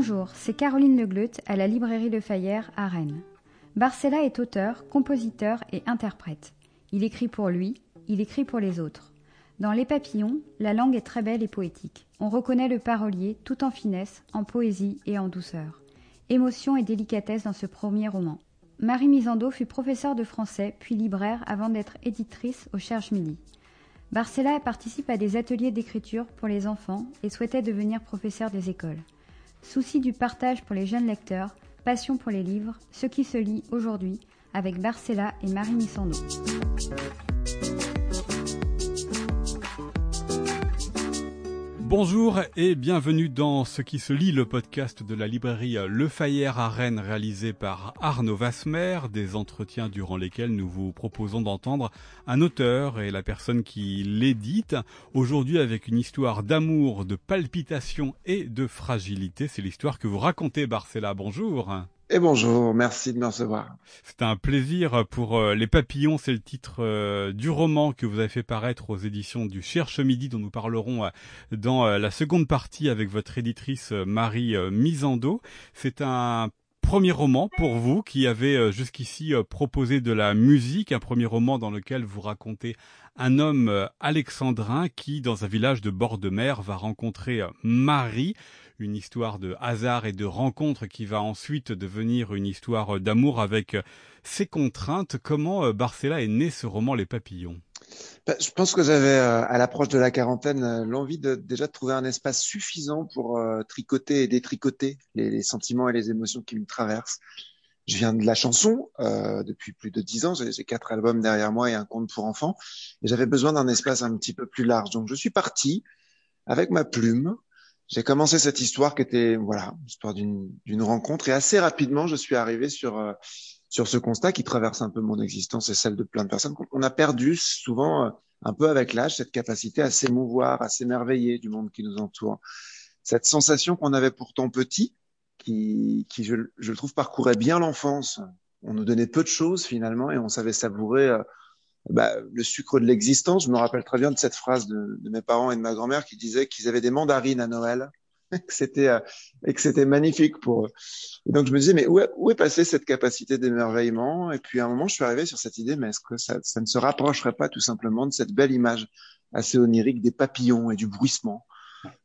Bonjour, c'est Caroline Legleut à la librairie Le Fayère à Rennes. Barcella est auteur, compositeur et interprète. Il écrit pour lui, il écrit pour les autres. Dans Les Papillons, la langue est très belle et poétique. On reconnaît le parolier tout en finesse, en poésie et en douceur. Émotion et délicatesse dans ce premier roman. Marie Misando fut professeure de français puis libraire avant d'être éditrice au Cherche Midi. Barcella participe à des ateliers d'écriture pour les enfants et souhaitait devenir professeur des écoles. Souci du partage pour les jeunes lecteurs, passion pour les livres, ce qui se lit aujourd'hui avec Barcella et Marie Missando. Bonjour et bienvenue dans Ce qui se lit, le podcast de la librairie Le Fayère à Rennes réalisé par Arnaud Vasmer, des entretiens durant lesquels nous vous proposons d'entendre un auteur et la personne qui l'édite, aujourd'hui avec une histoire d'amour, de palpitation et de fragilité. C'est l'histoire que vous racontez, Barcella. Bonjour. Et bonjour, merci de me recevoir. C'est un plaisir pour euh, Les Papillons, c'est le titre euh, du roman que vous avez fait paraître aux éditions du Cherche Midi dont nous parlerons euh, dans la seconde partie avec votre éditrice Marie Misando. C'est un premier roman pour vous qui avez jusqu'ici proposé de la musique, un premier roman dans lequel vous racontez un homme alexandrin qui, dans un village de bord de mer, va rencontrer Marie, une histoire de hasard et de rencontre qui va ensuite devenir une histoire d'amour avec ses contraintes. Comment euh, Barcella est né ce roman Les Papillons? Ben, je pense que j'avais, euh, à l'approche de la quarantaine, euh, l'envie de déjà de trouver un espace suffisant pour tricoter et détricoter les, sentiments et les émotions qui me traversent. Je viens de la chanson depuis plus de dix ans. J'ai quatre albums derrière moi et un conte pour enfants. Et j'avais besoin d'un espace un petit peu plus large. Donc je suis parti avec ma plume j'ai commencé cette histoire qui était voilà l'histoire d'une rencontre et assez rapidement je suis arrivé sur euh, sur ce constat qui traverse un peu mon existence et celle de plein de personnes qu'on a perdu souvent euh, un peu avec l'âge cette capacité à s'émouvoir à s'émerveiller du monde qui nous entoure. Cette sensation qu'on avait pourtant petit qui qui je, je le trouve parcourait bien l'enfance. On nous donnait peu de choses finalement et on savait savourer euh, bah, le sucre de l'existence. Je me rappelle très bien de cette phrase de, mes parents et de ma grand-mère qui disaient qu'ils avaient des mandarines à Noël, que c'était euh, et que c'était magnifique pour eux. Et donc je me disais mais où est, où est passée cette capacité d'émerveillement? Et puis à un moment je suis arrivé sur cette idée mais est-ce que ça, ça ne se rapprocherait pas tout simplement de cette belle image assez onirique des papillons et du bruissement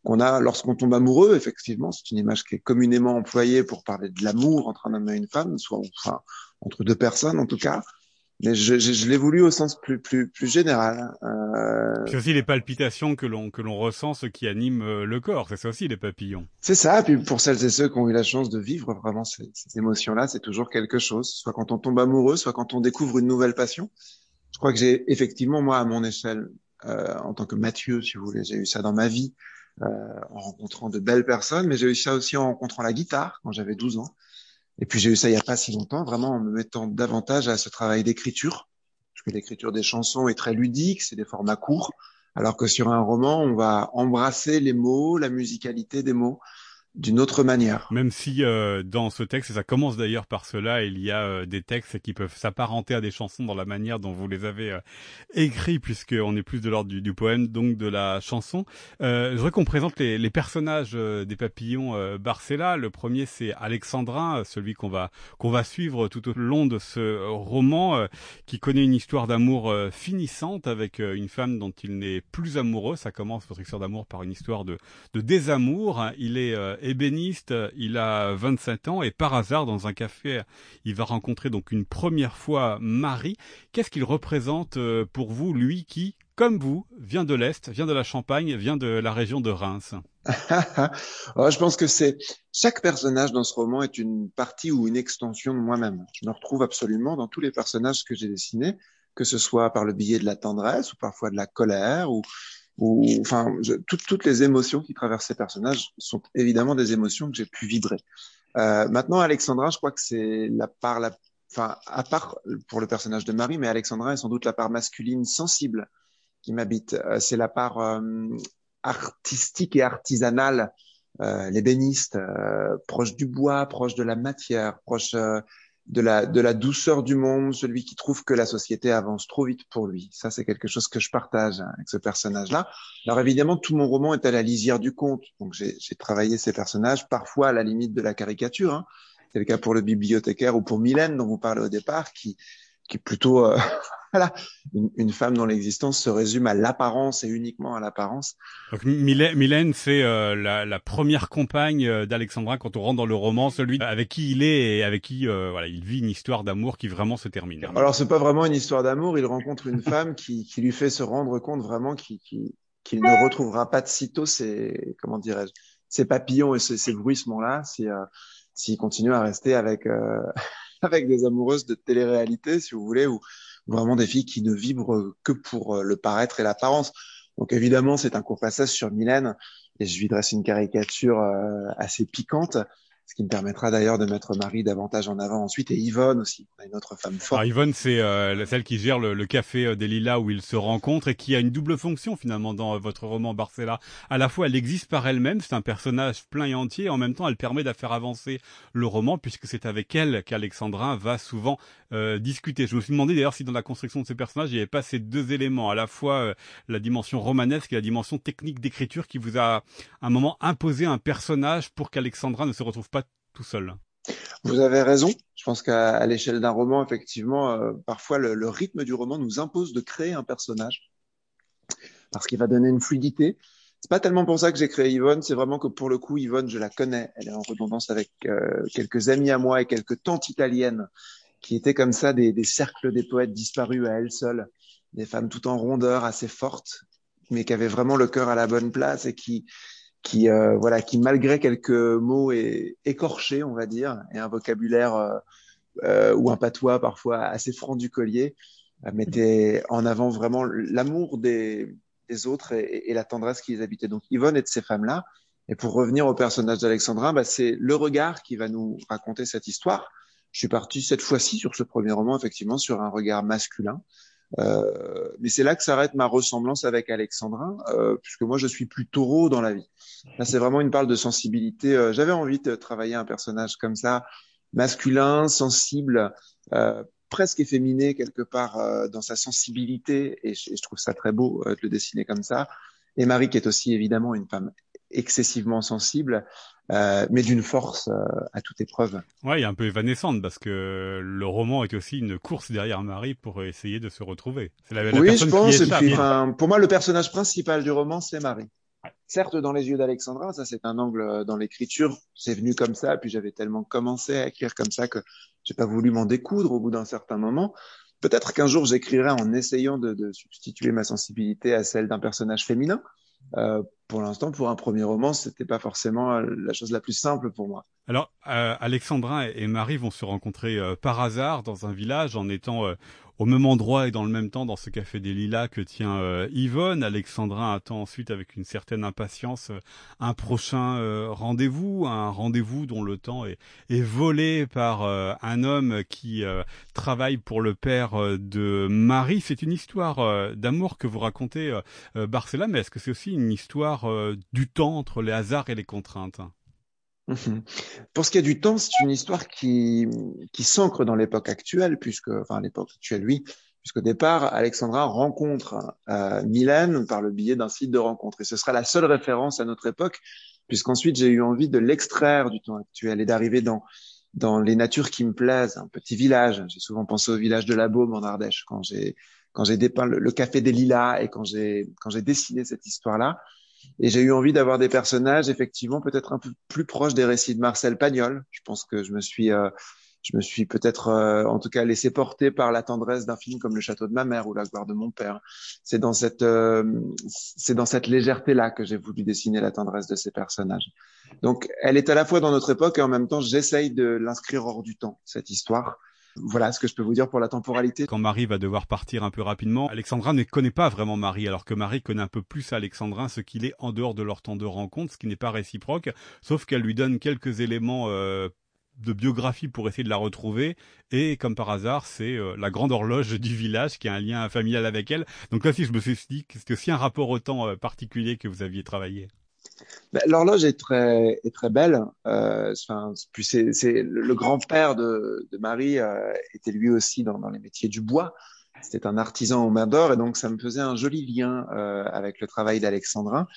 qu'on a lorsqu'on tombe amoureux, effectivement, c'est une image qui est communément employée pour parler de l'amour entre un homme et une femme, soit enfin entre deux personnes en tout cas mais je, je, je l'ai voulu au sens plus plus plus général. Euh... C'est aussi les palpitations que l'on que l'on ressent, ce qui anime euh, le corps. C'est ça aussi les papillons. C'est ça. Et puis pour celles et ceux qui ont eu la chance de vivre vraiment ces, ces émotions-là, c'est toujours quelque chose. Soit quand on tombe amoureux, soit quand on découvre une nouvelle passion. Je crois que j'ai effectivement moi à mon échelle, euh, en tant que Mathieu, si vous voulez, j'ai eu ça dans ma vie. Euh, en rencontrant de belles personnes, mais j'ai eu ça aussi en rencontrant la guitare quand j'avais 12 ans. Et puis j'ai eu ça il n'y a pas si longtemps, vraiment en me mettant davantage à ce travail d'écriture, parce que l'écriture des chansons est très ludique, c'est des formats courts, alors que sur un roman, on va embrasser les mots, la musicalité des mots d'une autre manière. Même si euh, dans ce texte, et ça commence d'ailleurs par cela, il y a euh, des textes qui peuvent s'apparenter à des chansons dans la manière dont vous les avez euh, écrits, puisqu'on est plus de l'ordre du, du, poème, donc de la chanson. Euh, je voudrais qu'on présente les, les personnages des papillons Barcella. Le premier, c'est Alexandrin, celui qu'on va qu'on va suivre tout au long de ce roman, qui connaît une histoire d'amour finissante avec une femme dont il n'est plus amoureux. Ça commence votre histoire d'amour par une histoire de, de désamour. Il est ébéniste, il a 27 ans et par hasard dans un café, il va rencontrer donc une première fois Marie. Qu'est-ce qu'il représente euh, pour vous, lui qui, comme vous, vient de l'Est, vient de la Champagne, vient de la région de Reims? Oh, Je pense que c'est chaque personnage dans ce roman est une partie ou une extension de moi-même. Je me retrouve absolument dans tous les personnages que j'ai dessinés, que ce soit par le biais de la tendresse ou parfois de la colère ou ou enfin toutes les émotions qui traversent ces personnages sont évidemment des émotions que j'ai pu vibrer. Euh, maintenant, Alexandra, je crois que c'est la part la, enfin à part pour le personnage de Marie, mais Alexandra est sans doute la part masculine sensible qui m'habite. Euh, c'est la part euh, artistique et artisanale, euh, l'ébéniste, euh, proche du bois, proche de la matière, proche de la, de la douceur du monde, celui qui trouve que la société avance trop vite pour lui. Ça, c'est quelque chose que je partage avec ce personnage-là. Alors évidemment, tout mon roman est à la lisière du conte. Donc j'ai travaillé ces personnages, parfois à la limite de la caricature. Hein. C'est le cas pour le bibliothécaire ou pour Mylène dont vous parlez au départ, qui, qui est plutôt euh, voilà, une, femme dont l'existence se résume à l'apparence et uniquement à l'apparence. Donc Mylène, c'est euh, la, première compagne euh, d'Alexandra quand on rentre dans le roman, celui avec qui il est et avec qui voilà, il vit une histoire d'amour qui vraiment se termine. Alors c'est pas vraiment une histoire d'amour, il rencontre une femme qui, qui lui fait se rendre compte vraiment qu'il qu'il ne retrouvera pas de sitôt ses comment dirais-je ses papillons et ses, bruissements là si s'il continue à rester avec avec des amoureuses de télé-réalité, si vous voulez, ou vraiment des filles qui ne vibrent que pour euh, le paraître et l'apparence. Donc évidemment, c'est un court passage sur Mylène, et je lui dresse une caricature euh, assez piquante ce qui me permettra d'ailleurs de mettre Marie davantage en avant ensuite et Yvonne aussi, une autre femme forte. Alors Yvonne, c'est euh, celle qui gère le, café euh, des Lilas où ils se rencontrent et qui a une double fonction finalement dans euh, votre roman Barcella. À la fois, elle existe par elle-même, c'est un personnage plein et entier, en même temps, elle permet de faire avancer le roman puisque c'est avec elle qu'Alexandrin va souvent discuter. Je me suis demandé d'ailleurs si dans la construction de ces personnages, il n'y avait pas ces deux éléments, à la fois la dimension romanesque et la dimension technique d'écriture qui vous a à un moment imposé un personnage pour qu'Alexandrin ne se retrouve pas Vous avez raison. Je pense qu'à l'échelle d'un roman, effectivement, euh, parfois le, rythme du roman nous impose de créer un personnage parce qu'il va donner une fluidité. C'est pas tellement pour ça que j'ai créé Yvonne, c'est vraiment que pour le coup, Yvonne, je la connais. Elle est en redondance avec euh, quelques amis à moi et quelques tantes italiennes qui étaient comme ça des, des cercles des poètes disparus à elles seules, des femmes tout en rondeur, assez fortes, mais qui avaient vraiment le cœur à la bonne place et qui qui euh, voilà, qui malgré quelques mots écorchés, on va dire, et un vocabulaire euh, euh, ou un patois parfois assez franc du collier, mettait en avant vraiment l'amour des, des autres et, et, la tendresse qui les habitait. Donc Yvonne est de ces femmes-là. Et pour revenir au personnage d'Alexandra, bah, c'est le regard qui va nous raconter cette histoire. Je suis parti cette fois-ci sur ce premier roman, effectivement, sur un regard masculin. Euh, mais c'est là que s'arrête ma ressemblance avec Alexandrin, euh, puisque moi je suis plus taureau dans la vie. Là, c'est vraiment une parle de sensibilité. Euh, j'avais envie de travailler un personnage comme ça, masculin, sensible, euh, presque efféminé quelque part euh, dans sa sensibilité, et je, je, trouve ça très beau de le dessiner comme ça. Et Marie, qui est aussi évidemment une femme excessivement sensible, euh, mais d'une force euh, à toute épreuve. Ouais, il est un peu évanescente parce que le roman est aussi une course derrière Marie pour essayer de se retrouver. C'est la, la oui, je pense. Et puis, pour moi, le personnage principal du roman, c'est Marie. Certes, dans les yeux d'Alexandra, ça c'est un angle euh, dans l'écriture, c'est venu comme ça, puis j'avais tellement commencé à écrire comme ça que j'ai pas voulu m'en découdre au bout d'un certain moment. Peut-être qu'un jour j'écrirai en essayant de, de, substituer ma sensibilité à celle d'un personnage féminin, euh, pour l'instant, pour un premier roman, c'était pas forcément la chose la plus simple pour moi. Alors, euh, Alexandrin et Marie vont se rencontrer euh, par hasard dans un village en étant euh, au même endroit et dans le même temps dans ce café des Lilas que tient euh, Yvonne. Alexandrin attend ensuite avec une certaine impatience euh, un prochain euh, rendez-vous, un rendez-vous dont le temps est, est volé par un homme qui travaille pour le père de Marie. C'est une histoire d'amour que vous racontez, Barcella, mais est-ce que c'est aussi une histoire du temps entre les hasards et les contraintes. Pour ce qui est du temps, c'est une histoire qui, qui s'ancre dans l'époque actuelle, puisque, enfin, l'époque actuelle, oui, puisqu'au départ, Alexandra rencontre euh, Mylène par le biais d'un site de rencontre. Et ce sera la seule référence à notre époque, puisqu'ensuite j'ai eu envie de l'extraire du temps actuel et d'arriver dans, dans les natures qui me plaisent, un petit village. J'ai souvent pensé au village de la Baume en Ardèche quand j'ai quand j'ai dépeint le, le, café des Lilas et quand j'ai quand j'ai dessiné cette histoire-là. Et j'ai eu envie d'avoir des personnages, effectivement, peut-être un peu plus proches des récits de Marcel Pagnol. Je pense que je me suis, euh, je me suis peut-être, euh, en tout cas, laissé porter par la tendresse d'un film comme Le Château de ma mère ou La gloire de mon père. C'est dans cette, euh, c'est dans cette légèreté-là que j'ai voulu dessiner la tendresse de ces personnages. Donc, elle est à la fois dans notre époque et en même temps, j'essaye de l'inscrire hors du temps, cette histoire voilà ce que je peux vous dire pour la temporalité. Quand Marie va devoir partir un peu rapidement, Alexandra ne connaît pas vraiment Marie, alors que Marie connaît un peu plus Alexandrin ce qu'il est en dehors de leur temps de rencontre, ce qui n'est pas réciproque, sauf qu'elle lui donne quelques éléments euh, de biographie pour essayer de la retrouver. Et comme par hasard c'est euh, la grande horloge du village qui a un lien familial avec elle. Donc là si je me suis dit que c'était un rapport au temps euh, particulier que vous aviez travaillé Ben, l'horloge est très est très belle. Euh, puis c'est c'est le grand-père de, de Marie euh, était lui aussi dans, dans les métiers du bois. C'était un artisan au main d'or et donc ça me faisait un joli lien euh, avec le travail d'Alexandrin.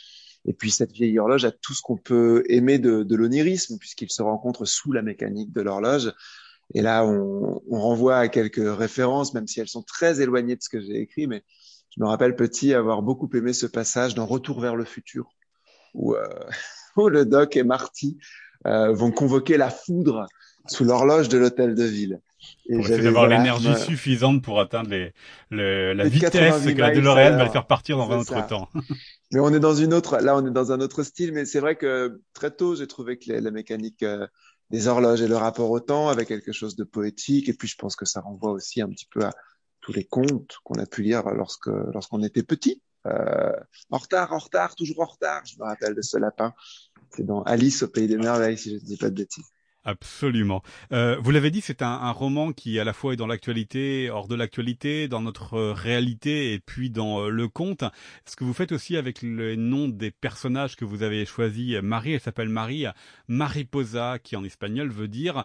Et puis cette vieille horloge a tout ce qu'on peut aimer de, de l'onirisme puisqu'il se rencontre sous la mécanique de l'horloge. Et là, on, on, renvoie à quelques références, même si elles sont très éloignées de ce que j'ai écrit. Mais je me rappelle petit avoir beaucoup aimé ce passage dans Retour vers le futur où, euh, où le doc et Marty euh, vont convoquer la foudre sous l'horloge de l'hôtel de ville. Et pour essayer d'avoir l'énergie suffisante pour atteindre les, les la vitesse que la DeLorean va le faire partir dans un autre temps. mais on est dans une autre, là on est dans un autre style, mais c'est vrai que très tôt j'ai trouvé que la mécanique euh, des horloges et le rapport au temps avait quelque chose de poétique, et puis je pense que ça renvoie aussi un petit peu à tous les contes qu'on a pu lire lorsque lorsqu'on était petit. Euh, en retard, en retard, toujours en retard. Je me rappelle de ce lapin. C'est dans Alice au pays des merveilles, si je ne dis pas de bêtises. Absolument. Euh, vous l'avez dit, c'est un, roman qui à la fois est dans l'actualité, hors de l'actualité, dans notre euh, réalité et puis dans le conte. Ce que vous faites aussi avec le nom des personnages que vous avez choisis, Marie, elle s'appelle Marie, Mariposa, qui en espagnol veut dire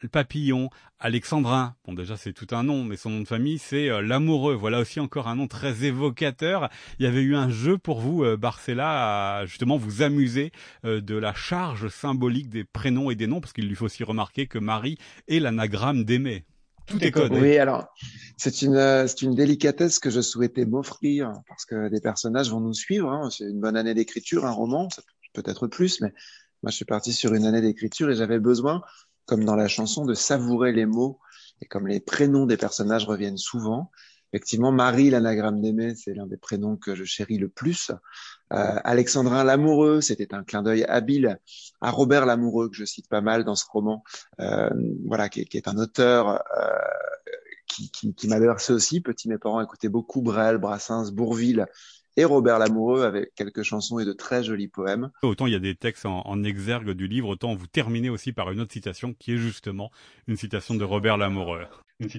le papillon, Alexandrin. Bon, déjà, c'est tout un nom, mais son nom de famille, c'est euh, l'amoureux. Voilà aussi encore un nom très évocateur. Il y avait eu un jeu pour vous, euh, Barcella, à justement vous amuser euh, de la charge symbolique des prénoms et des noms, parce qu'il lui faut aussi remarquer que Marie est l'anagramme d'Aimé. Tout est codé. Oui, alors, c'est une, c'est une délicatesse que je souhaitais m'offrir, parce que des personnages vont nous suivre. Hein. C'est une bonne année d'écriture, un roman, peut-être plus, mais moi, je suis parti sur une année d'écriture et j'avais besoin comme dans la chanson, de savourer les mots. Et comme les prénoms des personnages reviennent souvent, effectivement, Marie, l'anagramme d'aimer, c'est l'un des prénoms que je chéris le plus. Euh, Alexandrin l'amoureux, c'était un clin d'œil habile à Robert l'amoureux que je cite pas mal dans ce roman, euh, voilà, qui, qui, est un auteur euh, qui, qui, qui m'a bercé aussi. Petit, mes parents écoutaient beaucoup Brel, Brassens, Bourville et Robert Lamoureux avec quelques chansons et de très jolis poèmes. Autant il y a des textes en, exergue du livre, autant vous terminez aussi par une autre citation qui est justement une citation de Robert Lamoureux.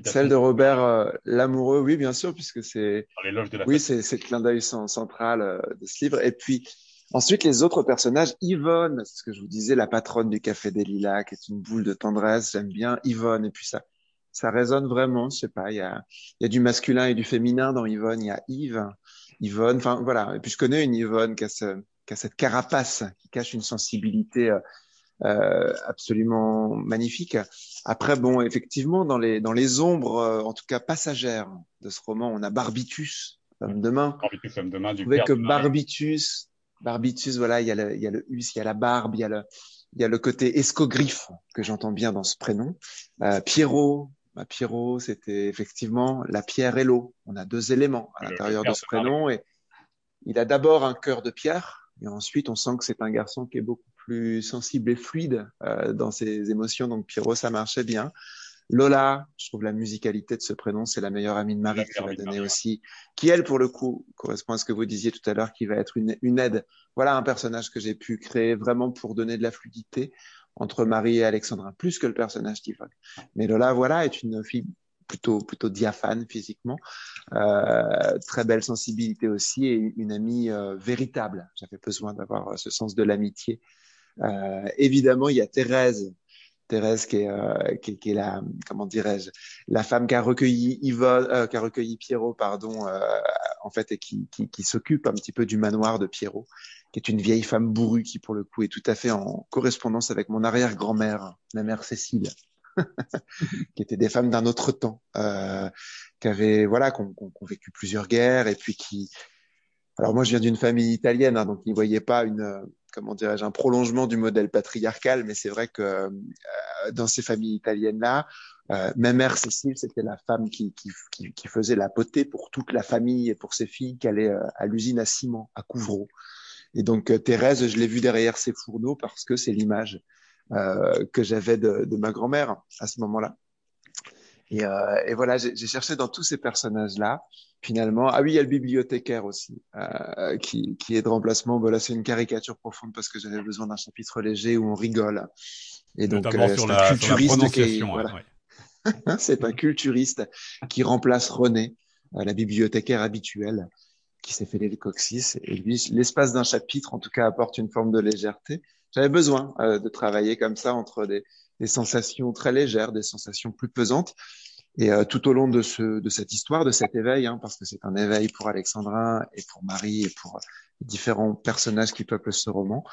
Celle de Robert euh, Lamoureux, oui, bien sûr, puisque c'est oui, c'est le clin d'œil central euh, de ce livre. Et puis ensuite les autres personnages, Yvonne, c'est ce que je vous disais, la patronne du Café des Lilas, qui est une boule de tendresse. J'aime bien Yvonne. Et puis ça, ça résonne vraiment. Je sais pas, il y a, il y a du masculin et du féminin dans Yvonne. Il y a Yves. Yvonne. Enfin voilà. Et puis je connais une Yvonne qui a, ce, qui a cette carapace qui cache une sensibilité euh, euh absolument magnifique. Après bon, effectivement dans les dans les ombres, euh, en tout cas passagères de ce roman, on a Barbitus, femme de main. Barbitus, femme de main du que Barbitus, Barbitus, voilà, il y a le il y a le us, il y a la barbe, il y a le il y a le côté escogriffe que j'entends bien dans ce prénom. Euh, Pierrot, Pierrot, c'était effectivement la pierre et l'eau. On a deux éléments à l'intérieur de ce prénom et il a d'abord un cœur de pierre et ensuite on sent que c'est un garçon qui est beaucoup plus sensible et fluide euh, dans ses émotions. Donc Pierrot, ça marchait bien. Lola, je trouve la musicalité de ce prénom, c'est la meilleure amie de Marie qui l'a donné aussi, qui elle, pour le coup, correspond à ce que vous disiez tout à l'heure, qui va être une, une aide. Voilà un personnage que j'ai pu créer vraiment pour donner de la fluidité entre Marie et Alexandra, plus que le personnage d'Yvonne. Mais Lola, voilà, est une fille plutôt plutôt diaphane physiquement, euh, très belle sensibilité aussi et une amie euh, véritable. J'avais besoin d'avoir euh, ce sens de l'amitié. Euh, évidemment, il y a Thérèse, Thérèse qui est, euh, qui, qui, est la comment dirais-je, la femme qui a recueilli Yvonne, qui a recueilli Pierrot, pardon, en fait, et qui, qui, qui s'occupe un petit peu du manoir de Pierrot qui est une vieille femme bourrue qui, pour le coup, est tout à fait en correspondance avec mon arrière-grand-mère, la mère Cécile, qui était des femmes d'un autre temps, euh, qui avaient, voilà, qui ont, vécu plusieurs guerres et puis qui, alors moi, je viens d'une famille italienne, hein, donc n'y voyait pas une, comment dirais-je, un prolongement du modèle patriarcal, mais c'est vrai que euh, dans ces familles italiennes-là, euh, ma mère Cécile, c'était la femme qui, qui, qui, qui, faisait la potée pour toute la famille et pour ses filles qui allaient euh, à l'usine à ciment à Couvreau. Et donc euh, Thérèse, je l'ai vue derrière ses fourneaux parce que c'est l'image euh, que j'avais de, de, ma grand-mère à ce moment-là. Et, euh, et, voilà, j'ai cherché dans tous ces personnages-là. Finalement, ah oui, il y a le bibliothécaire aussi, euh, qui, qui, est de remplacement. Voilà, c'est une caricature profonde parce que j'avais besoin d'un chapitre léger où on rigole. Et donc, euh, c'est un culturiste qui, voilà. c'est un culturiste qui remplace René, euh, la bibliothécaire habituelle. Qui s'est fait le coccyx. Et lui, l'espace d'un chapitre, en tout cas, apporte une forme de légèreté. J'avais besoin euh, de travailler comme ça entre des, des, sensations très légères, des sensations plus pesantes. Et euh, tout au long de, ce, de cette histoire, de cet éveil, hein, parce que c'est un éveil pour Alexandrin et pour Marie et pour différents personnages qui peuplent ce roman,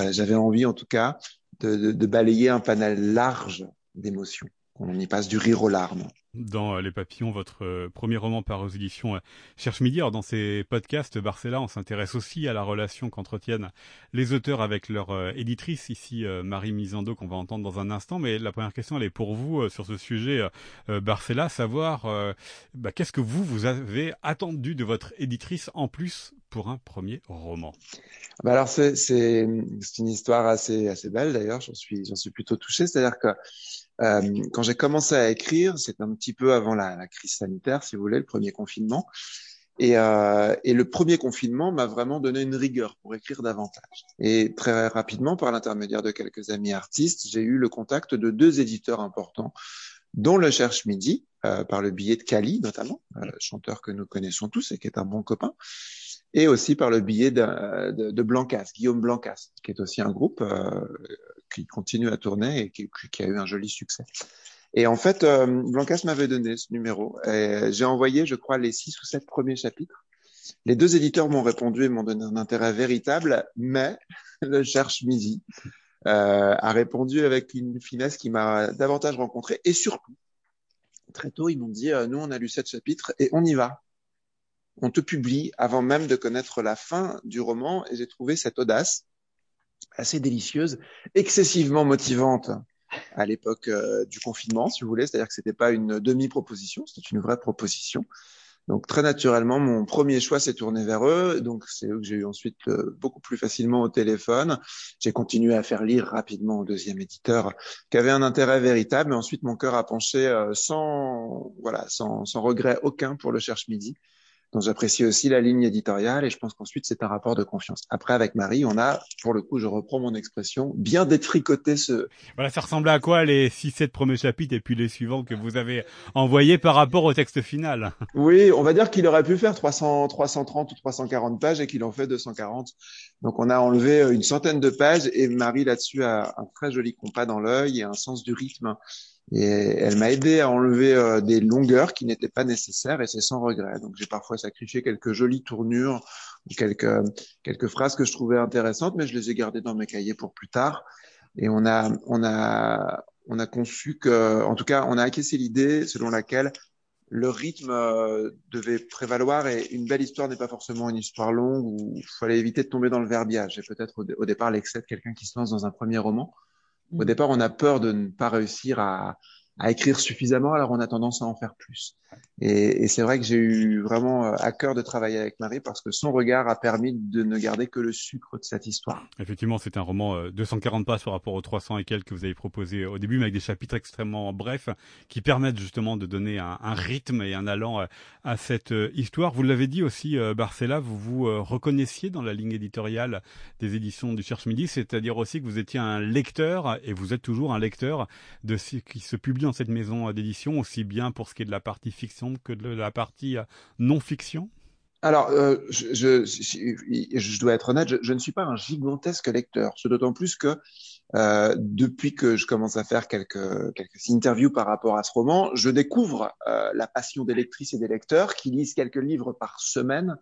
euh, j'avais envie en tout cas de, de, de balayer un panel large d'émotions. On y passe du rire aux larmes. Dans euh, Les Papillons, votre euh, premier roman par aux éditions euh, Cherche Midi. Alors, dans ces podcasts, Barcella, on s'intéresse aussi à la relation qu'entretiennent les auteurs avec leur éditrice. Ici, Marie Misando, qu'on va entendre dans un instant. Mais la première question, elle est pour vous sur ce sujet, Barcella, savoir bah, qu'est-ce que vous, vous avez attendu de votre éditrice en plus pour un premier roman? Bah Alors, c'est, c'est, une histoire assez, assez belle d'ailleurs. J'en suis, j'en suis plutôt touché. C'est-à-dire que euh, quand j'ai commencé à écrire, c'est un petit peu avant la, crise sanitaire, si vous voulez, le premier confinement. Et, euh, et le premier confinement m'a vraiment donné une rigueur pour écrire davantage. Et très rapidement, par l'intermédiaire de quelques amis artistes, j'ai eu le contact de deux éditeurs importants, dont le Cherche Midi, euh, par le biais de Kali notamment, euh, chanteur que nous connaissons tous et qui est un bon copain, et aussi par le biais de, de, de Blancas, Guillaume Blancas, qui est aussi un groupe euh, qui continue à tourner et qui, qui, a eu un joli succès. Et en fait, euh, Blancas m'avait donné ce numéro. J'ai envoyé, je crois, les six ou sept premiers chapitres. Les deux éditeurs m'ont répondu et m'ont donné un intérêt véritable, mais le cherche midi euh, a répondu avec une finesse qui m'a davantage rencontré. Et surtout, très tôt, ils m'ont dit, euh, nous, on a lu sept chapitres et on y va. On te publie avant même de connaître la fin du roman et j'ai trouvé cette audace assez délicieuse, excessivement motivante à l'époque euh, du confinement, si vous voulez. C'est-à-dire que c'était pas une demi-proposition, c'était une vraie proposition. Donc très naturellement, mon premier choix s'est tourné vers eux. Donc c'est eux que j'ai eu ensuite euh, beaucoup plus facilement au téléphone. J'ai continué à faire lire rapidement au deuxième éditeur qui avait un intérêt véritable. Mais ensuite, mon cœur a penché euh, sans voilà sans, sans regret aucun pour le Cherche Midi. Donc j'apprécie aussi la ligne éditoriale et je pense qu'ensuite c'est un rapport de confiance. Après avec Marie, on a, pour le coup, je reprends mon expression, bien détricoté ce. Voilà, ça ressemblait à quoi les 6-7 premiers chapitres et puis les suivants que vous avez envoyés par rapport au texte final? Oui, on va dire qu'il aurait pu faire 300, 330 ou 340 pages et qu'il en fait 240. Donc on a enlevé une centaine de pages et Marie là-dessus a un très joli compas dans l'œil et un sens du rythme et elle m'a aidé à enlever euh, des longueurs qui n'étaient pas nécessaires et c'est sans regret. Donc j'ai parfois sacrifié quelques jolies tournures ou quelques quelques phrases que je trouvais intéressantes, mais je les ai gardées dans mes cahiers pour plus tard. Et on a on a on a conçu que, en tout cas, on a acquiescé l'idée selon laquelle le rythme euh, devait prévaloir et une belle histoire n'est pas forcément une histoire longue où il fallait éviter de tomber dans le verbiage. Et peut-être au, au, départ l'excès de quelqu'un qui se lance dans un premier roman. Au départ, on a peur de ne pas réussir à écrire suffisamment, alors on a tendance à en faire plus. Et, et c'est vrai que j'ai eu vraiment euh, à cœur de travailler avec Marie parce que son regard a permis de ne garder que le sucre de cette histoire. Effectivement, c'est un roman 240 euh, pages par rapport aux 300 et quelques que vous avez proposé au début, mais avec des chapitres extrêmement brefs qui permettent justement de donner un, un rythme et un allant euh, à cette histoire. Vous l'avez dit aussi, Barcella, vous vous reconnaissiez dans la ligne éditoriale des éditions du Cherche Midi, c'est-à-dire aussi que vous étiez un lecteur et vous êtes toujours un lecteur de ce qui se publie dans cette maison d'édition, aussi bien pour ce qui est de la partie fiction que de la partie euh, non-fiction? Alors, euh, je, dois être honnête, je, ne suis pas un gigantesque lecteur. Ce d'autant plus que euh, depuis que je commence à faire quelques, interviews par rapport à ce roman, je découvre la passion des lectrices et des lecteurs qui lisent quelques livres par semaine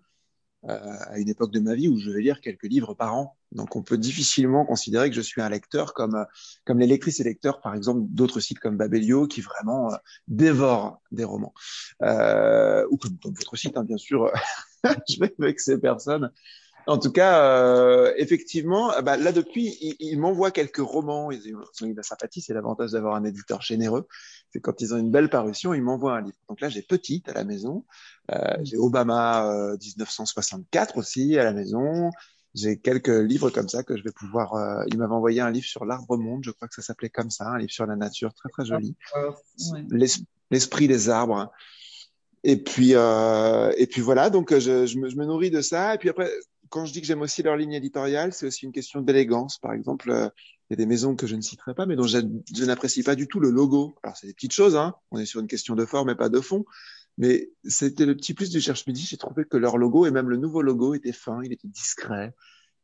à une époque de ma vie où je vais lire quelques livres par an. Donc on peut difficilement considérer que je suis un lecteur comme euh, comme les lectrices et lecteurs, par exemple, d'autres sites comme Babelio qui vraiment euh, dévorent des romans. Euh, ou comme, comme votre site, hein, bien sûr. je vais avec ces personnes. En tout cas, euh, effectivement, bah, là depuis, il, il m'envoie quelques romans. Ils ont la sympathie, c'est l'avantage d'avoir un éditeur généreux. C'est quand ils ont une belle parution, ils m'envoient un livre. Donc là, j'ai Petite à la maison. Euh, j'ai Obama euh, 1964 aussi à la maison. J'ai quelques livres comme ça que je vais pouvoir. Euh, il m'avait envoyé un livre sur l'arbre monde, je crois que ça s'appelait comme ça, un livre sur la nature, très très joli. L'esprit des arbres. Et puis euh, et puis voilà, donc je, je, me, je, me, nourris de ça. Et puis après, quand je dis que j'aime aussi leur ligne éditoriale, c'est aussi une question d'élégance. Par exemple, euh, il y a des maisons que je ne citerai pas, mais dont je, n'apprécie pas du tout le logo. Alors c'est des petites choses, hein. On est sur une question de forme et pas de fond Mais c'était le petit plus du Cherche Midi. J'ai trouvé que leur logo et même le nouveau logo était fin, il était discret.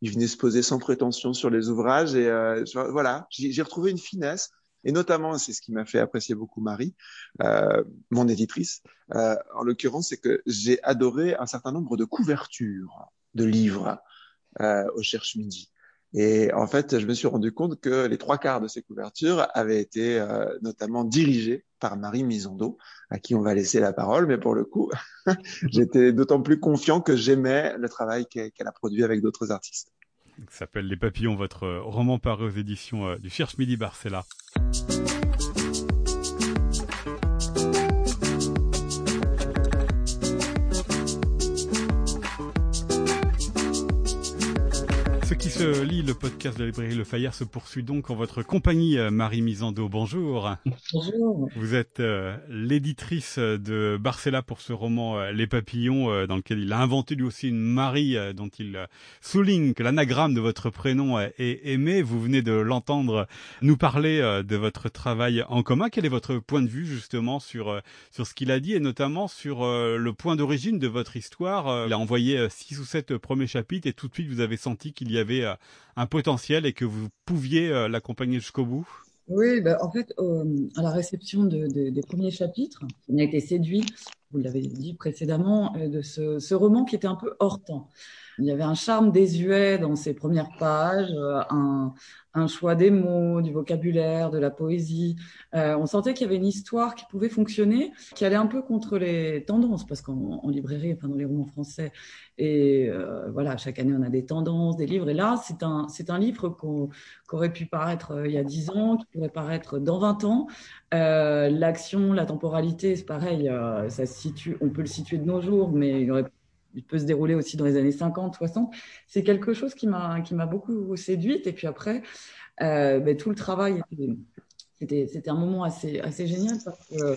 Il venait se poser sans prétention sur les ouvrages et euh, voilà, j'ai retrouvé une finesse. Et notamment, c'est ce qui m'a fait apprécier beaucoup Marie, euh, mon éditrice. Euh, en l'occurrence, c'est que j'ai adoré un certain nombre de couvertures de livres euh, au Cherche Midi. Et en fait, je me suis rendu compte que les trois quarts de ces couvertures avaient été euh, notamment dirigées par Marie Misondo, à qui on va laisser la parole. Mais pour le coup, j'étais d'autant plus confiant que j'aimais le travail qu'elle a produit avec d'autres artistes. Ça s'appelle Les Papillons, votre roman paru aux éditions euh, du Cherche Midi Barcella. Qui se lit, le podcast de la librairie Le Fayère se poursuit donc en votre compagnie, euh, Marie Misando. Bonjour. Bonjour. Vous êtes euh, l'éditrice de Barcella pour ce roman euh, Les Papillons, dans lequel il a inventé lui aussi une Marie dont il souligne que l'anagramme de votre prénom est aimé. Vous venez de l'entendre nous parler de votre travail en commun. Quel est votre point de vue justement sur sur ce qu'il a dit et notamment sur le point d'origine de votre histoire? Il a envoyé six ou sept premiers chapitres et tout de suite vous avez senti qu'il y avait euh, un potentiel et que vous pouviez euh, l'accompagner jusqu'au bout? Oui, bah, en fait, euh, à la réception des premiers chapitres, on a été séduit, vous l'avez dit précédemment, de ce, ce, roman qui était un peu hors temps. Il y avait un charme désuet dans ses premières pages, un, un choix des mots, du vocabulaire, de la poésie. Euh, on sentait qu'il y avait une histoire qui pouvait fonctionner, qui allait un peu contre les tendances, parce qu'en librairie, enfin dans les romans français, et euh, voilà, chaque année on a des tendances, des livres. Et là, c'est un, c'est un livre qu'on, aurait pu paraître euh, il y a 10 ans, qui pourrait paraître dans 20 ans. Euh, l'action, la temporalité, c'est pareil, euh, ça se situe, on peut le situer de nos jours, mais il aurait il peut se dérouler aussi dans les années 50, 60. C'est quelque chose qui m'a qui m'a beaucoup séduite. Et puis après, euh, ben, tout le travail c'était c'était un moment assez assez génial parce que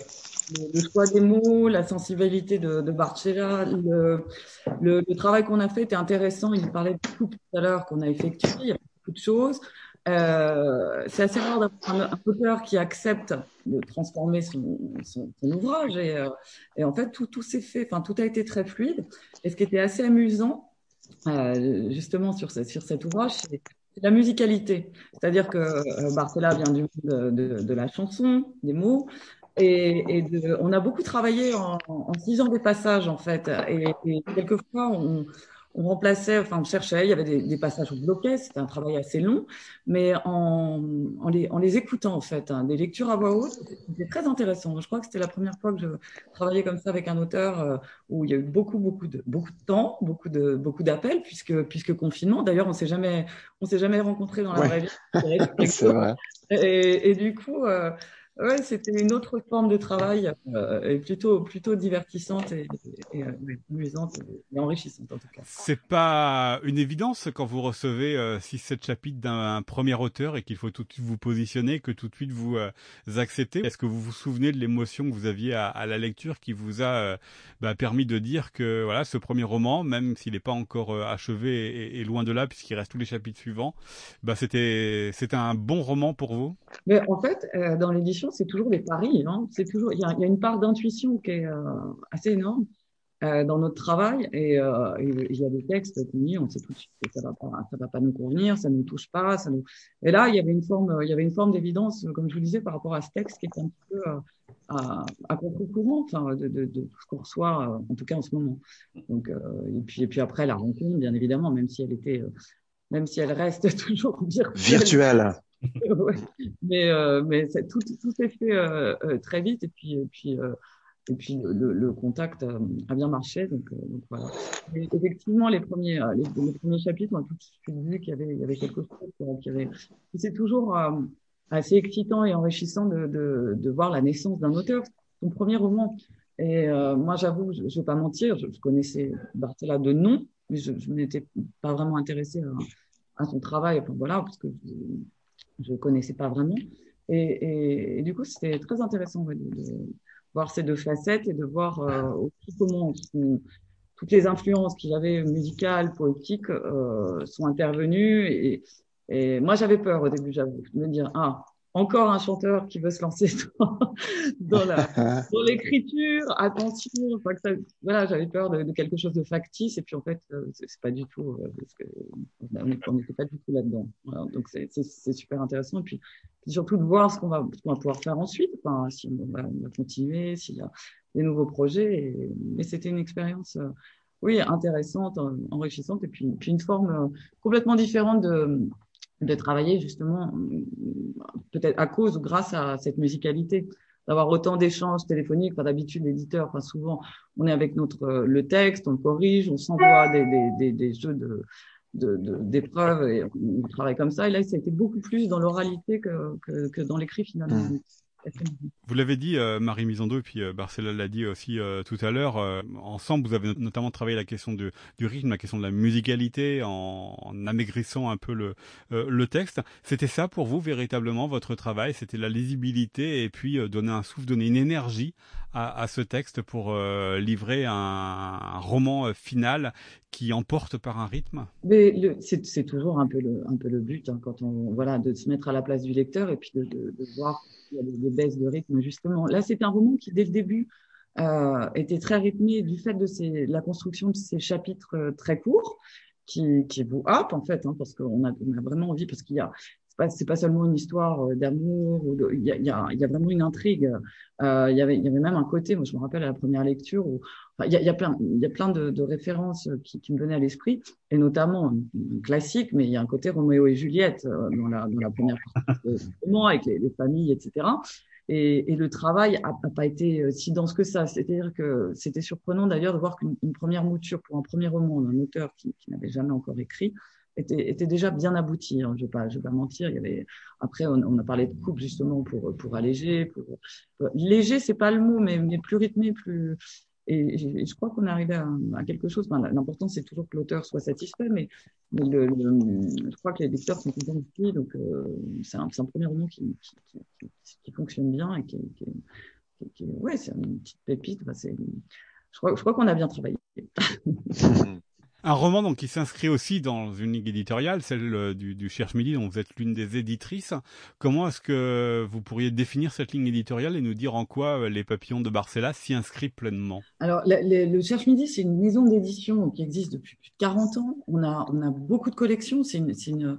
le, choix des mots, la sensibilité de, de Barcella, le, travail qu'on a fait était intéressant. Il parlait tout à l'heure qu'on a effectué, il y a beaucoup de choses. Euh, c'est assez rare d'avoir un, auteur qui accepte de transformer son, son, ouvrage et, euh, et, en fait tout, tout s'est fait, enfin tout a été très fluide. Et ce qui était assez amusant, euh, justement sur, sur cet ouvrage, c'est la musicalité. C'est-à-dire que Barcella vient du de, de, la chanson, des mots. Et, et on a beaucoup travaillé en, en lisant des passages en fait, et, et quelquefois on, on remplaçait, enfin on cherchait, il y avait des, des passages bloqués, c'était un travail assez long, mais en, en, les, en les écoutant en fait, hein, des lectures à voix haute, c'était très intéressant. Je crois que c'était la première fois que je travaillais comme ça avec un auteur euh, où il y a eu beaucoup beaucoup de beaucoup de temps, beaucoup de beaucoup d'appels puisque puisque confinement. D'ailleurs, on s'est jamais on s'est jamais rencontrés dans la vraie vie. C'est vrai. Et, et, du coup. Euh, Ouais, c'était une autre forme de travail, euh, et plutôt plutôt divertissante et, et, et euh, amusante et enrichissante en tout cas. C'est pas une évidence quand vous recevez euh, 6-7 chapitres d'un premier auteur et qu'il faut tout de suite vous positionner, que tout de suite vous euh, acceptez. Est-ce que vous vous souvenez de l'émotion que vous aviez à, à, la lecture qui vous a euh, bah, permis de dire que voilà ce premier roman, même s'il n'est pas encore euh, achevé et, loin de là puisqu'il reste tous les chapitres suivants, bah, c'était c'était un bon roman pour vous? Mais en fait, dans l'édition c'est toujours des paris. Hein. C'est toujours, il y a, une part d'intuition qui est euh, assez énorme euh, dans notre travail. Et euh, il y a des textes qui on sait tout de suite que ça va pas, ça va pas nous convenir, ça nous touche pas. Ça nous... Et là, il y avait une forme, il y avait une forme d'évidence, comme je vous disais, par rapport à ce texte qui est un petit peu à, contre-courant, enfin, de, de, de, ce qu'on reçoit, en tout cas en ce moment. Donc, et puis, et puis après la rencontre, bien évidemment, même si elle était, même si elle reste toujours virtuelle. Mais, euh, mais tout, tout s'est fait euh, euh, très vite et puis, et puis, et puis le, contact a bien marché. Donc, voilà. Effectivement, les premiers, les, premiers chapitres, on a tout de suite vu qu'il y avait, il y avait quelque chose. Qui avait... C'est toujours assez excitant et enrichissant de, de, voir la naissance d'un auteur. Son premier roman. Et moi, j'avoue, je ne vais pas mentir, je, connaissais Bartella de nom, mais je, n'étais pas vraiment intéressée à, son travail. Voilà, parce que je connaissais pas vraiment. Et, du coup, c'était très intéressant de, voir ces deux facettes et de voir euh, aussi comment toutes les influences qu'il avait musicales, poétiques, euh, sont intervenues. Et, et moi, j'avais peur au début, j'avoue, de me dire ah encore un chanteur qui veut se lancer dans, dans l'écriture. Attention, enfin que ça, voilà, j'avais peur de, de, quelque chose de factice et puis en fait, euh, c'est pas du tout euh, parce que on n'était pas du tout là-dedans. Voilà, donc c'est super intéressant et puis, puis, surtout de voir ce qu'on va, qu va pouvoir faire ensuite. Enfin, si on va, on va continuer, s'il y a des nouveaux projets. Et, mais c'était une expérience. Euh, oui, intéressante, enrichissante, et puis, puis une forme complètement différente de, de travailler justement peut-être à cause ou grâce à cette musicalité d'avoir autant d'échanges téléphoniques. Enfin, d'habitude, l'éditeur, enfin, souvent, on est avec notre le texte, on corrige, on s'envoie des, des, des, des, jeux de d'épreuves de, et on travaille comme ça. Et là, ça a été beaucoup plus dans l'oralité que, que, que, dans l'écrit finalement. Vous l'avez dit, euh, Marie Misando, et puis euh, Barcella l'a dit aussi euh, tout à l'heure. Euh, ensemble, vous avez notamment travaillé la question de, du rythme, la question de la musicalité, en, en amaigrissant un peu le, euh, le texte. C'était ça pour vous véritablement votre travail? C'était la lisibilité et puis euh, donner un souffle, donner une énergie à, à ce texte pour livrer un, roman final qui emporte par un rythme c'est toujours un peu le, but hein, quand on voilà de se mettre à la place du lecteur et puis de, voir il y a des, baisses de rythme, justement. Là, c'est un roman qui, dès le début, euh, était très rythmé du fait de la construction de ces chapitres euh, très courts qui, vous happent, en fait, hein, parce qu'on a, vraiment envie, parce qu'il y a c'est pas, seulement une histoire euh, d'amour, il y a, vraiment une intrigue. Il, y avait, même un côté, moi je me rappelle à la première lecture, où il, y a, y a plein, y a plein de, de références qui, qui me venaient à l'esprit, et notamment classique, mais il y a un côté Roméo et Juliette euh, dans, la, dans la première partie du roman, avec les, les, familles, etc. Et, et le travail a, a, pas été si dense que ça. C'est-à-dire que c'était surprenant d'ailleurs de voir qu'une première mouture pour un premier roman d'un auteur qui, qui n'avait jamais encore écrit, était, était déjà bien abouti. Hein, je ne vais, pas, je vais pas mentir. Il y avait après on, on a parlé de coupe justement pour pour alléger. Pour... léger, c'est pas le mot, mais, mais plus rythmé, plus et, je crois qu'on est arrivé à, quelque chose. L'important c'est toujours que l'auteur soit satisfait, mais, je crois que les lecteurs sont contents aussi. Donc euh, c'est un, premier roman qui, fonctionne bien et qui, ouais, c'est une petite pépite. Je crois qu'on a bien travaillé. Un roman donc qui s'inscrit aussi dans une ligne éditoriale, celle euh, du, Cherche Midi, dont vous êtes l'une des éditrices. Comment est-ce que vous pourriez définir cette ligne éditoriale et nous dire en quoi euh, les papillons de Barcella s'y inscrivent pleinement? Alors, le, Cherche Midi, c'est une maison d'édition qui existe depuis plus de 40 ans. On a, beaucoup de collections. C'est une,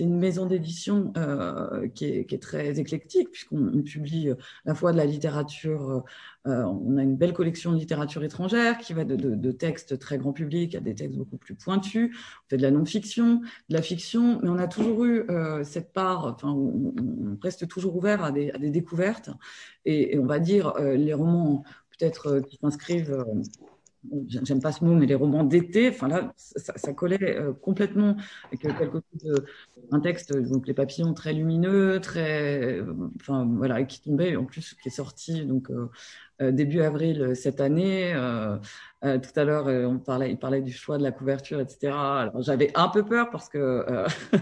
maison d'édition euh, qui, est, très éclectique, puisqu'on publie à la fois de la littérature on a une belle collection de littérature étrangère qui va de, de, textes très grand public à des textes beaucoup plus pointus. On fait de la non-fiction, de la fiction, mais on a toujours eu euh, cette part, enfin, on, reste toujours ouvert à des, découvertes. Et, on va dire, euh, les romans peut-être euh, qui s'inscrivent j'aime pas ce mot, mais les romans d'été, enfin là, ça, ça collait complètement avec quelque chose un texte, donc les papillons très lumineux, très, enfin voilà, qui tombait en plus, qui est sorti donc début avril cette année. Euh, euh, tout à l'heure, on parlait, il parlait du choix de la couverture, etc. Alors j'avais un peu peur parce que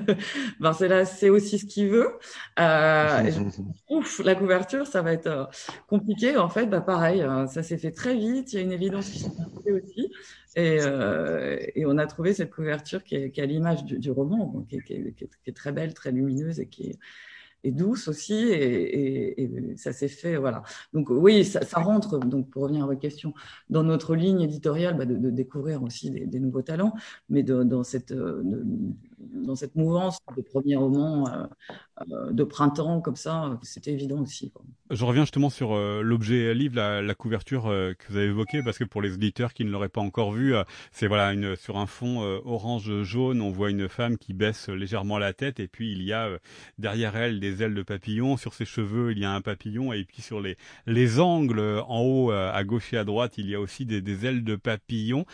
Marcella sait aussi ce qu'il veut. Je, ouf, la couverture, ça va être compliqué. En fait, bah pareil, ça s'est fait très vite. Il y a une évidence qui s'est passée aussi. Et, euh, et, on a trouvé cette couverture qui est, qui est à l'image du, du, roman, qui est, qui, est, qui est, très belle, très lumineuse et qui est, et douce aussi, et, et, et ça s'est fait, voilà. Donc oui, ça, ça, rentre, donc pour revenir à votre question, dans notre ligne éditoriale, bah, de, de, découvrir aussi des, des, nouveaux talents, mais de, dans, cette, de, dans cette mouvance de premier roman euh, euh, de printemps, comme ça, c'était évident aussi. Je reviens justement sur euh, l'objet livre, la, couverture que vous avez évoquée, parce que pour les auditeurs qui ne l'auraient pas encore vu, euh, c'est voilà sur un fond orange-jaune, on voit une femme qui baisse légèrement la tête, et puis il y a derrière elle des ailes de papillon, sur ses cheveux il y a un papillon, et puis sur les les angles en haut à gauche et à droite il y a aussi des, des ailes de papillon.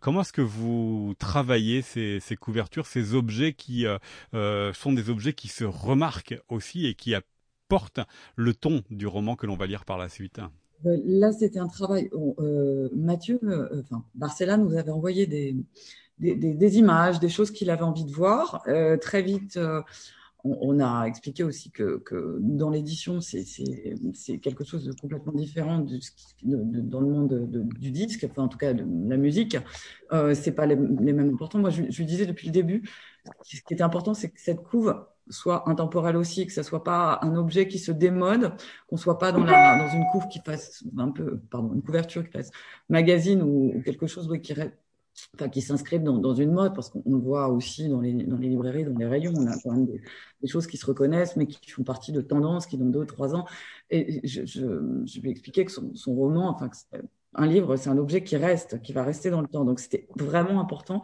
comment est-ce que vous travaillez ces, ces couvertures, ces objets qui sont des objets qui se remarquent aussi et qui porte le ton du roman que l'on va lire par la suite euh, Là, c'était un travail. Euh, Mathieu, euh, enfin, Barcella nous avait envoyé des, des, images, des choses qu'il avait envie de voir. Euh, très vite, euh, on, a expliqué aussi que, dans l'édition, c'est quelque chose de complètement différent de, dans le monde de, du disque, en tout cas de la musique. Euh, c'est pas les, mêmes importants. Moi, je, lui disais depuis le début, ce qui était important, c'est que cette couve soit intemporel aussi, que ça soit pas un objet qui se démode, qu'on soit pas dans, une couve qui fasse un peu, pardon, une couverture qui fasse magazine ou, quelque chose qui enfin, qui s'inscrivent dans, dans, une mode, parce qu'on le voit aussi dans les, dans les librairies, dans les rayons, on a quand même des, choses qui se reconnaissent, mais qui font partie de tendances qui, dans deux trois ans, et je, je, je vais expliquer que son, son roman, enfin, que un livre, c'est un objet qui reste, qui va rester dans le temps. Donc, c'était vraiment important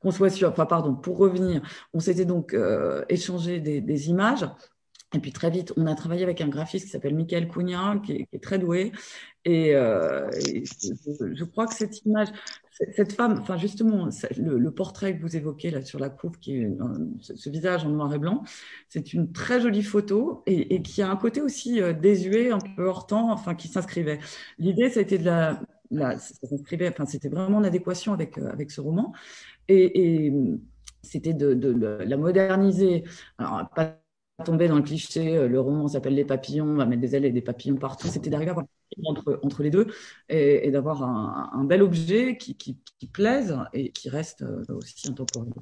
qu'on soit sûr. Enfin, pardon, pour revenir, on s'était donc euh, échangé des, des, images. Et puis très vite, on a travaillé avec un graphiste qui s'appelle Michael Cugna, qui, qui, est très doué. Et, euh, je, crois que cette image, cette femme, enfin justement, le, portrait que vous évoquez là sur la couve, qui est ce, visage en noir et blanc, c'est une très jolie photo et, qui a un côté aussi euh, désuet, un peu hors temps, enfin qui s'inscrivait. L'idée, ça a été de la, ça s'inscrivait, enfin c'était vraiment en adéquation avec euh, avec ce roman et, c'était de, la moderniser. Alors pas tomber dans le cliché, euh, le roman s'appelle Les papillons, on va mettre des ailes et des papillons partout. C'était d'arriver à avoir entre, entre les deux et, et d'avoir un, un, bel objet qui, qui, qui, plaise et qui reste euh, aussi intemporel.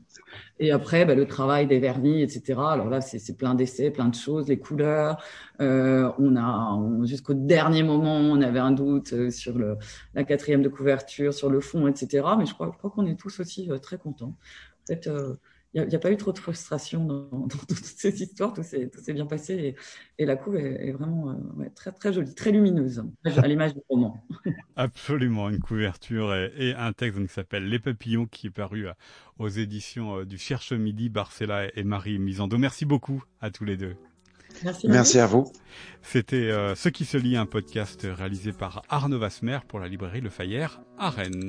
Et après, bah, le travail des vernis, etc. Alors là, c'est plein d'essais, plein de choses, les couleurs. Euh, on a jusqu'au dernier moment, on avait un doute euh, sur le, la quatrième de couverture, sur le fond, etc. Mais je crois, je crois qu'on est tous aussi très contents. Peut-être il n'y a, a, pas eu trop de frustration dans, dans, toutes ces histoires, tout s'est bien passé et, et, la couve est, est vraiment euh, ouais, très très jolie, très lumineuse, à l'image du roman. Absolument, une couverture et, et un texte qui s'appelle Les Papillons qui est paru à, aux éditions euh, du Cherche Midi, Barcella et Marie Misando. Merci beaucoup à tous les deux. Merci, Merci à vous. C'était euh, Ce qui se lit, un podcast réalisé par Arnaud Vasmer pour la librairie Le Fayère à Rennes.